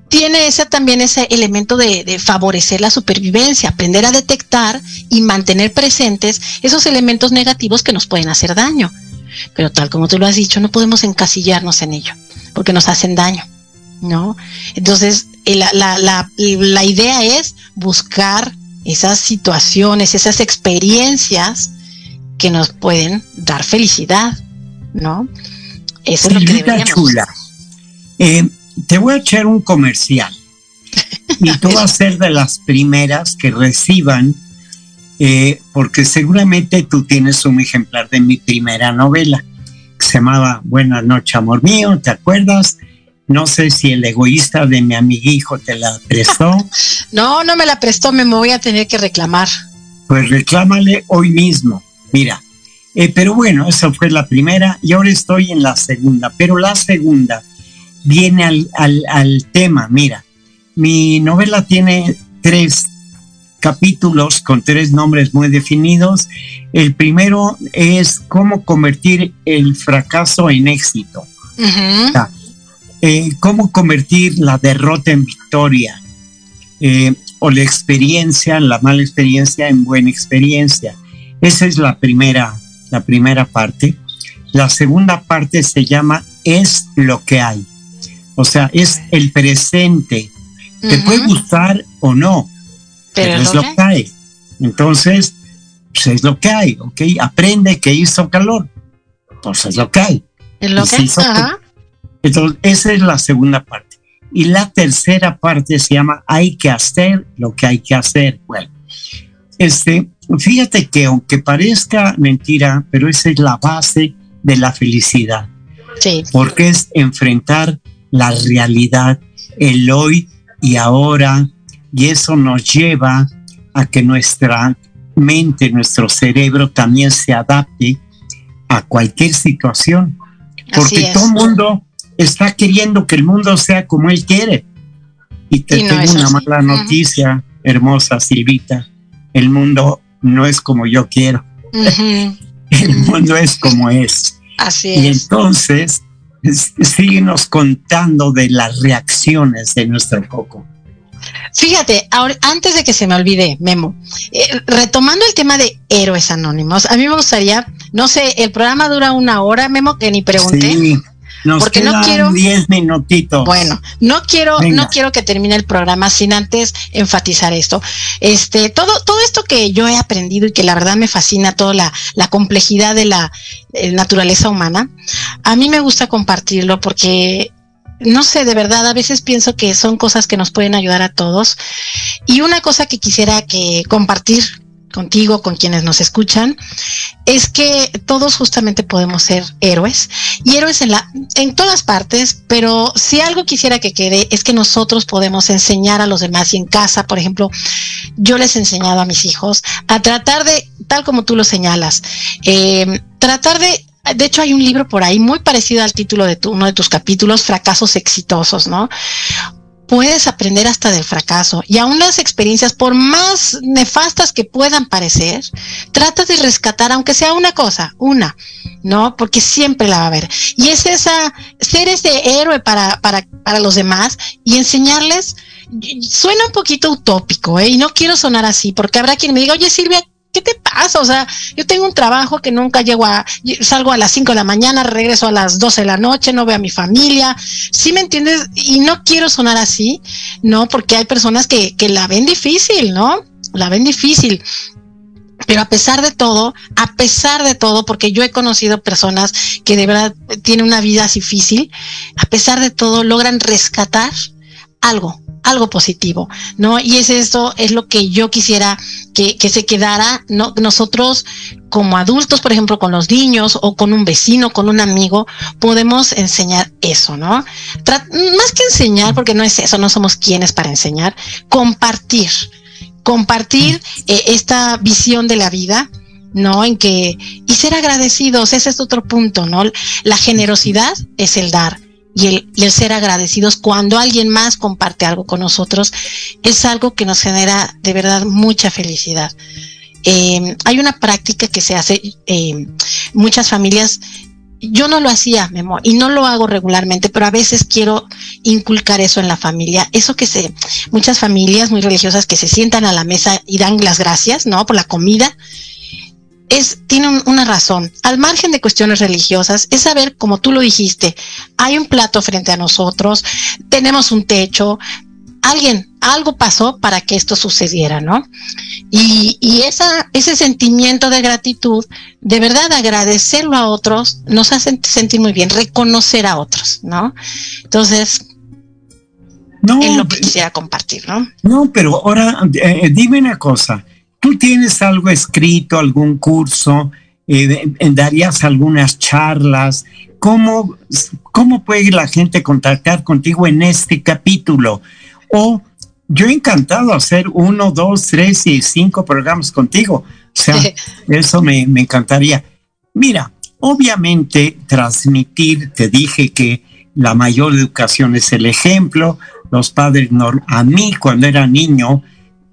Speaker 3: tiene ese también ese elemento de, de, favorecer la supervivencia, aprender a detectar y mantener presentes esos elementos negativos que nos pueden hacer daño. Pero tal como tú lo has dicho, no podemos encasillarnos en ello, porque nos hacen daño. ¿No? Entonces, eh, la, la, la, la idea es buscar esas situaciones, esas experiencias que nos pueden dar felicidad, ¿no?
Speaker 2: Eso es lo que deberíamos. chula. Eh, te voy a echar un comercial y tú (laughs) vas a ser de las primeras que reciban, eh, porque seguramente tú tienes un ejemplar de mi primera novela. se llamaba Buenas noches, amor mío, ¿te acuerdas? No sé si el egoísta de mi amiguijo te la prestó. (laughs)
Speaker 3: no, no me la prestó, me voy a tener que reclamar.
Speaker 2: Pues reclámale hoy mismo. Mira, eh, pero bueno, esa fue la primera y ahora estoy en la segunda. Pero la segunda viene al, al, al tema. Mira, mi novela tiene tres capítulos con tres nombres muy definidos. El primero es cómo convertir el fracaso en éxito.
Speaker 3: Ujú.
Speaker 2: O sea, eh, cómo convertir la derrota en victoria eh, o la experiencia, la mala experiencia en buena experiencia. Esa es la primera, la primera parte. La segunda parte se llama es lo que hay. O sea, es el presente. Te puede gustar o no,
Speaker 3: Pero
Speaker 2: pero
Speaker 3: es
Speaker 2: lo que hay. Entonces, pues es lo que hay, ¿ok? Aprende que hizo calor. Pues es lo que hay.
Speaker 3: Es lo que
Speaker 2: son-
Speaker 3: ajá.
Speaker 2: Entonces, esa es la segunda parte. Y la tercera parte se llama hay que hacer lo que hay que hacer. Bueno, este, fíjate que aunque parezca mentira, pero esa es la base de la felicidad,
Speaker 3: Sí,
Speaker 2: porque es enfrentar la realidad, el hoy y ahora, y eso nos lleva a que nuestra mente, nuestro cerebro también se adapte a cualquier situación porque todo el mundo está queriendo que el mundo sea como él quiere. Y te
Speaker 3: Y no
Speaker 2: tengo una mala noticia, hermosa Silvita. El mundo no es como yo quiero. El mundo es como es.
Speaker 3: Así
Speaker 2: Y
Speaker 3: es.
Speaker 2: entonces, es- síguenos contando de las reacciones de nuestro coco.
Speaker 3: Fíjate, ahora, antes de que se me olvide, Memo, eh, retomando el tema de héroes anónimos, a mí me gustaría, no sé, el programa dura una hora, Memo, que ni pregunté.
Speaker 2: Sí, nos
Speaker 3: Porque no quiero-
Speaker 2: 10 minutitos.
Speaker 3: Bueno, no quiero,
Speaker 2: Venga.
Speaker 3: no quiero que termine el programa sin antes enfatizar esto. Este, todo, todo esto que yo he aprendido y que la verdad me fascina toda la, la complejidad de la eh, naturaleza humana, a mí me gusta compartirlo porque no sé, de verdad, a veces pienso que son cosas que nos pueden ayudar a todos. Y una cosa que quisiera que compartir contigo, con quienes nos escuchan, es que todos justamente podemos ser héroes y héroes en la en todas partes, pero si algo quisiera que quede es que nosotros podemos enseñar a los demás y en casa, por ejemplo, yo les he enseñado a mis hijos a tratar de, tal como tú lo señalas, eh, tratar de de hecho, hay un libro por ahí muy parecido al título de tu, uno de tus capítulos, Fracasos Exitosos, ¿no? Puedes aprender hasta del fracaso y aún las experiencias, por más nefastas que puedan parecer, trata de rescatar, aunque sea una cosa, una, ¿no? Porque siempre la va a haber. Y es esa, ser ese héroe para, para, para los demás y enseñarles, suena un poquito utópico, ¿eh? Y no quiero sonar así, porque habrá quien me diga, oye Silvia, ¿qué te pasa? O sea, yo tengo un trabajo que nunca llego a, salgo a las 5 de la mañana, regreso a las 12 de la noche, no veo a mi familia. ¿Sí me entiendes? Y no quiero sonar así, ¿no? Porque hay personas que, que la ven difícil, ¿no? La ven difícil. Pero a pesar de todo, a pesar de todo, porque yo he conocido personas que de verdad tienen una vida difícil, a pesar de todo logran rescatar algo, algo positivo, ¿no? Y es esto, es lo que yo quisiera que, que se quedara, ¿no? Nosotros como adultos, por ejemplo, con los niños o con un vecino, con un amigo, podemos enseñar eso, ¿no? Más que enseñar, porque no es eso, no somos quienes para enseñar, compartir, compartir eh, esta visión de la vida, ¿no? En que, y ser agradecidos, ese es otro punto, ¿no? La generosidad es el dar y el, el, ser agradecidos cuando alguien más comparte algo con nosotros es algo que nos genera de verdad mucha felicidad. Eh, hay una práctica que se hace eh, muchas familias. Yo no lo hacía, mi amor, y no lo hago regularmente, pero a veces quiero inculcar eso en la familia. Eso que se, muchas familias muy religiosas que se sientan a la mesa y dan las gracias, ¿no? Por la comida es, tiene un, una razón. Al margen de cuestiones religiosas, es saber, como tú lo dijiste, hay un plato frente a nosotros, tenemos un techo, alguien, algo pasó para que esto sucediera, ¿no? Y, y esa, ese sentimiento de gratitud, de verdad agradecerlo a otros, nos hace sentir muy bien, reconocer a otros, ¿no? Entonces,
Speaker 2: no,
Speaker 3: es lo que quisiera compartir, ¿no?
Speaker 2: No, pero ahora eh, dime una cosa tú tienes algo escrito, algún curso Eh, ¿Darías algunas charlas? ¿Cómo, ¿Cómo puede la gente contactar contigo en este capítulo? O yo he encantado hacer uno, dos, tres y cinco programas contigo. O sea, eso me, me encantaría. Mira, obviamente transmitir, te dije que la mayor educación es el ejemplo. Los padres, a mí cuando era niño,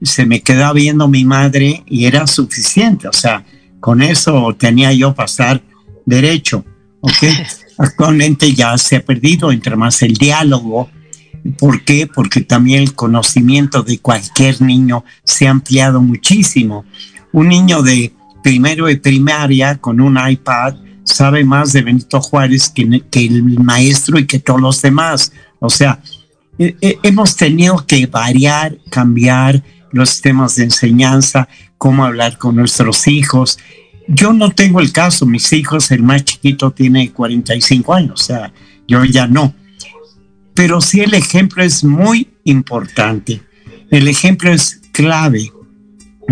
Speaker 2: se me quedaba viendo mi madre y era suficiente. O sea, con eso tenía yo pasar derecho. ¿ok? (laughs) Actualmente ya se ha perdido entre más el diálogo. ¿Por qué? Porque también el conocimiento de cualquier niño se ha ampliado muchísimo. Un niño de primero de primaria con un iPad sabe más de Benito Juárez que, que el maestro y que todos los demás. O sea, eh, eh, hemos tenido que variar, cambiar los temas de enseñanza, cómo hablar con nuestros hijos. Yo no tengo el caso, mis hijos, el más chiquito tiene 45 años, o sea, yo ya no. Pero sí el ejemplo es muy importante. El ejemplo es clave.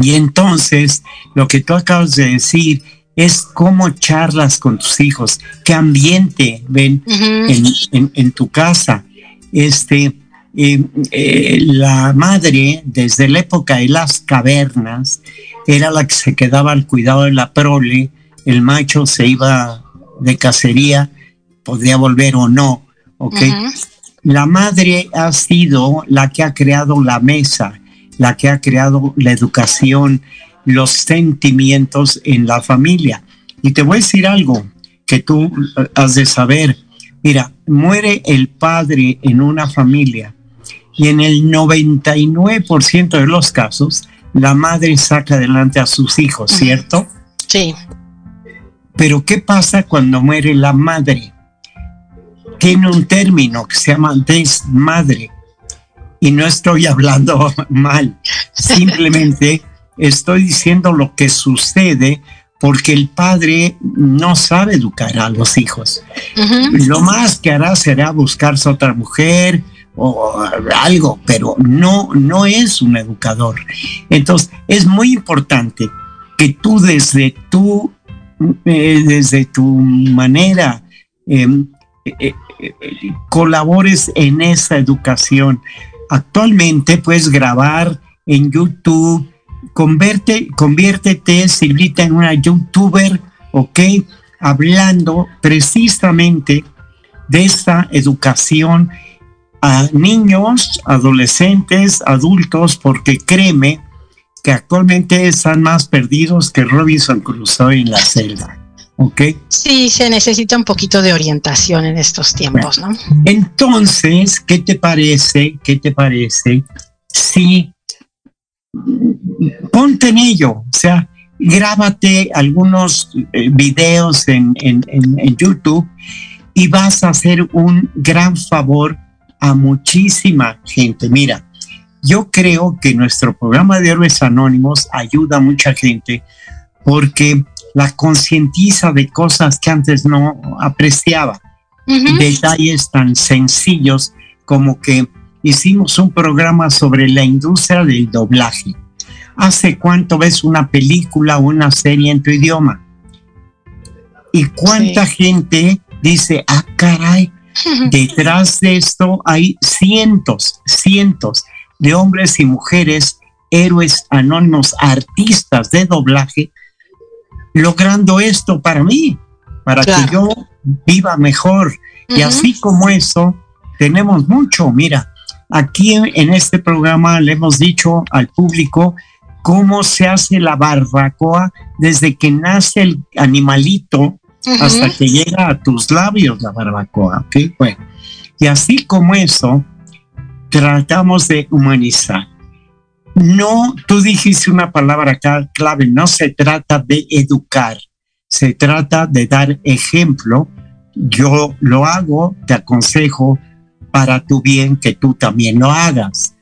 Speaker 2: Y entonces, lo que tú acabas de decir es cómo charlas con tus hijos, qué ambiente ven en, tu casa. Este, eh, eh, la madre, desde la época de las cavernas, era la que se quedaba al cuidado de la prole, el macho se iba de cacería, podría volver o no, ¿ok? La madre ha sido la que ha creado la mesa, la que ha creado la educación, los sentimientos en la familia. Y te voy a decir algo que tú has de saber. Mira, muere el padre en una familia y en el 99% de los casos la madre saca adelante a sus hijos, ¿cierto?
Speaker 3: Sí.
Speaker 2: Pero ¿qué pasa cuando muere la madre? Tiene un término que se llama desmadre. Y no estoy (laughs) hablando mal, simplemente estoy diciendo lo que sucede porque el padre no sabe educar a los hijos. Lo más que hará será buscarse otra mujer o algo, pero no, no es un educador. Entonces, es muy importante que tú desde tu, eh, desde tu manera em, eh, eh, colabores en esa educación. Actualmente puedes grabar en YouTube, convierte, conviértete, Silvita, en una youtuber, ¿ok? Hablando precisamente de esta educación a niños, adolescentes, adultos, porque créeme que actualmente están más perdidos que Robinson Crusoe en la selva. ¿Ok?
Speaker 3: Sí, se necesita un poquito de orientación en estos tiempos, ¿no?
Speaker 2: Entonces, ¿qué te parece? ¿Qué te parece si ponte en ello, o sea, grábate algunos eh, videos en, YouTube y vas a hacer un gran favor a muchísima gente. Mira, yo creo que nuestro programa de héroes anónimos ayuda a mucha gente porque la concientiza de cosas que antes no apreciaba. Detalles tan sencillos como que hicimos un programa sobre la industria del doblaje. ¿Hace cuánto ves una película o una serie en tu idioma? ¿Y cuánta gente dice, ah, caray, (laughs) detrás de esto hay cientos, cientos de hombres y mujeres, héroes anónimos, artistas de doblaje, logrando esto para mí, para que yo viva mejor. Y así como eso, tenemos mucho. Mira, Aquí en este programa le hemos dicho al público cómo se hace la barbacoa desde que nace el animalito hasta que llega a tus labios la barbacoa. Bueno, y así como eso, tratamos de humanizar. No, tú dijiste una palabra clave, no se trata de educar, se trata de dar ejemplo. Yo lo hago, te aconsejo, para tu bien que tú también lo hagas.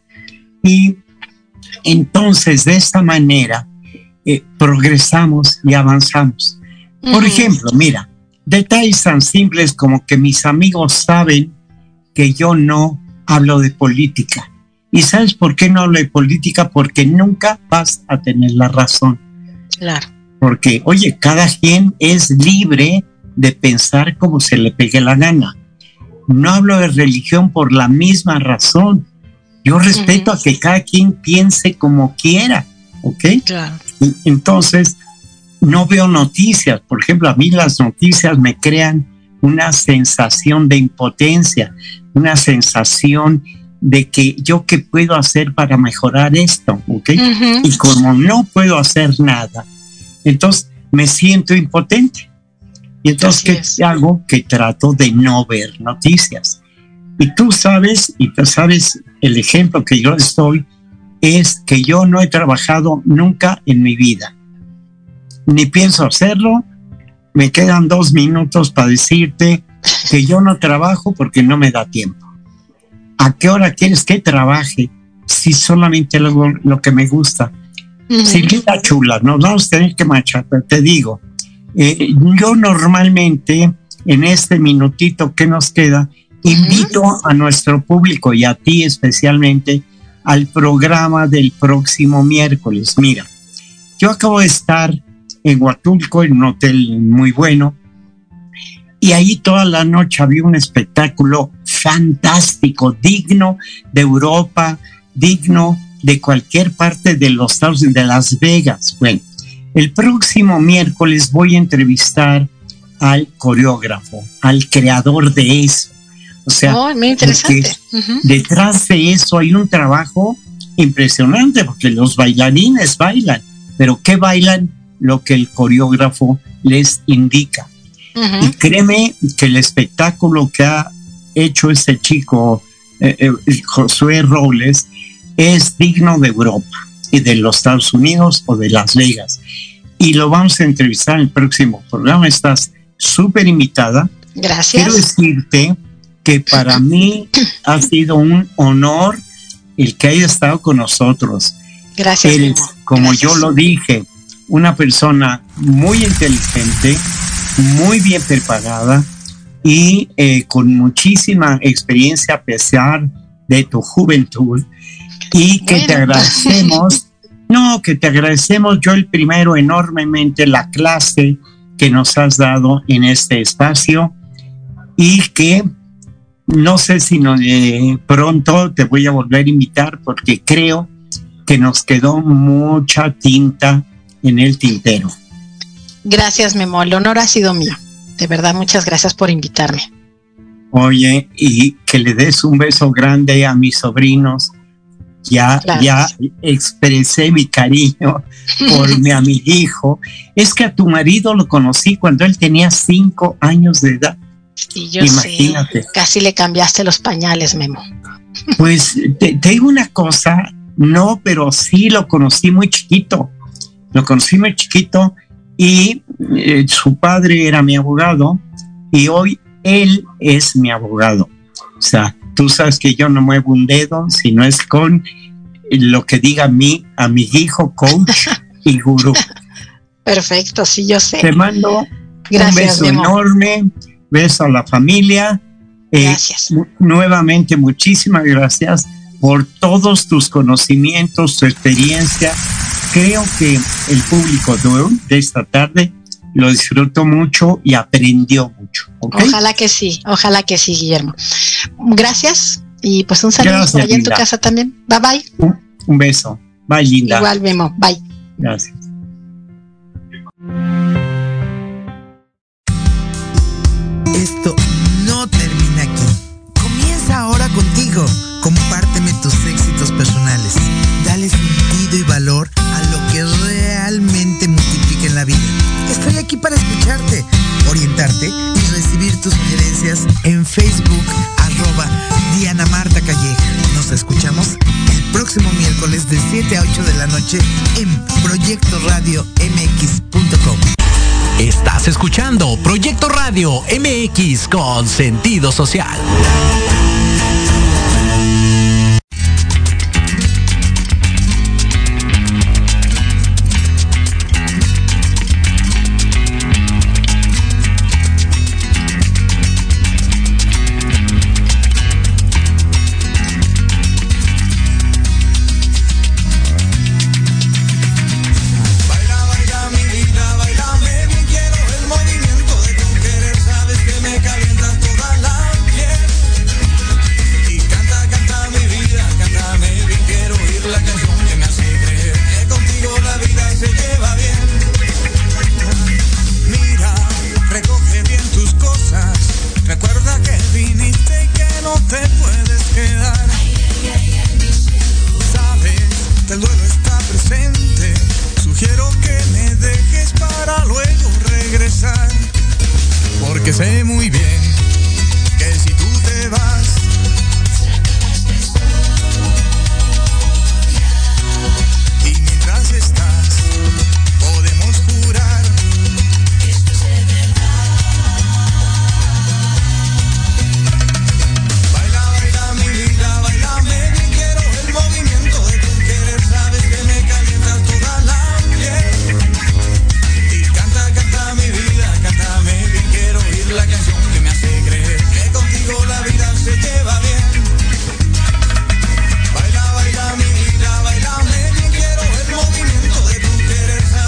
Speaker 2: Y entonces de esta manera eh, progresamos y avanzamos. Por ejemplo, mira, detalles tan simples como que mis amigos saben que yo no hablo de política. ¿Y sabes por qué no hablo de política? Porque nunca vas a tener la razón.
Speaker 3: Claro.
Speaker 2: porque, oye, cada quien es libre de pensar como se le pegue la gana. No hablo de religión por la misma razón. Yo respeto a que cada quien piense como quiera, ¿ok?
Speaker 3: Claro.
Speaker 2: Entonces, no veo noticias. Por ejemplo, a mí las noticias me crean una sensación de impotencia, una sensación de que yo qué puedo hacer para mejorar esto, ¿ok? Y como no puedo hacer nada, entonces me siento impotente. Y entonces, ¿qué hago? Que trato de no ver noticias. Y tú sabes, y tú sabes, el ejemplo que yo estoy es que yo no he trabajado nunca en mi vida. Ni pienso hacerlo. Me quedan dos minutos para decirte que yo no trabajo porque no me da tiempo. ¿A qué hora quieres que trabaje si solamente lo, lo que me gusta? Silvita chula, nos vamos a tener que marchar, pero te digo, eh, yo normalmente en este minutito que nos queda, invito a nuestro público y a ti especialmente al programa del próximo miércoles. Mira, yo acabo de estar en Huatulco, en un hotel muy bueno, y ahí toda la noche había un espectáculo fantástico, digno de Europa, digno de cualquier parte de los Estados Unidos, de Las Vegas. Bueno, el próximo miércoles voy a entrevistar al coreógrafo, al creador de eso. O sea,
Speaker 3: oh, muy interesante.
Speaker 2: detrás de eso hay un trabajo impresionante porque los bailarines bailan, pero ¿qué bailan? Lo que el coreógrafo les indica. Y créeme que el espectáculo que ha hecho ese chico, eh, eh, Josué Robles, es digno de Europa y de los Estados Unidos o de Las Vegas. Y lo vamos a entrevistar en el próximo programa. Estás súper invitada.
Speaker 3: Gracias.
Speaker 2: Quiero decirte que para (laughs) mí ha sido un honor el que haya estado con nosotros.
Speaker 3: Gracias.
Speaker 2: Eres, como yo lo dije, una persona muy inteligente, muy bien preparada y eh, con muchísima experiencia a pesar de tu juventud. Y que te agradecemos, no, que te agradecemos yo el primero enormemente la clase que nos has dado en este espacio y que no sé si no, eh, pronto te voy a volver a invitar porque creo que nos quedó mucha tinta en el tintero.
Speaker 3: Gracias, Memo. El honor ha sido mío. De verdad, muchas gracias por invitarme.
Speaker 2: Oye, y que le des un beso grande a mis sobrinos. Ya, ya expresé mi cariño por mi (laughs) amigo. Es que a tu marido lo conocí cuando él tenía cinco años de edad.
Speaker 3: Sí, yo Imagínate. Sé, casi le cambiaste los pañales, Memo.
Speaker 2: Pues te, te, digo una cosa, no, pero sí lo conocí muy chiquito. Lo conocí muy chiquito y eh, su padre era mi abogado y hoy él es mi abogado. O sea, tú sabes que yo no muevo un dedo si no es con lo que diga mi hijo, coach (laughs) y gurú.
Speaker 3: Perfecto, sí, yo sé.
Speaker 2: Te mando
Speaker 3: gracias,
Speaker 2: un beso enorme, beso a la familia.
Speaker 3: Eh, gracias.
Speaker 2: nuevamente, muchísimas gracias por todos tus conocimientos, tu experiencia creo que el público de esta tarde lo disfrutó mucho y aprendió mucho.
Speaker 3: Ojalá que sí, ojalá que sí, Guillermo. Gracias y pues un saludo allá en tu casa también. Bye bye.
Speaker 2: Un, beso. Bye, linda.
Speaker 3: Igual, Memo. Bye.
Speaker 2: Gracias.
Speaker 1: Esto no termina aquí. Comienza ahora contigo. Compárteme tus éxitos personales. Dale sentido y valor realmente multiplique en la vida. Estoy aquí para escucharte, orientarte y recibir tus sugerencias en Facebook, arroba Diana Marta Calleja. Nos escuchamos el próximo miércoles de 7 a 8 de la noche en Proyecto Radio MX.com.
Speaker 4: Estás escuchando Proyecto Radio MX con sentido social.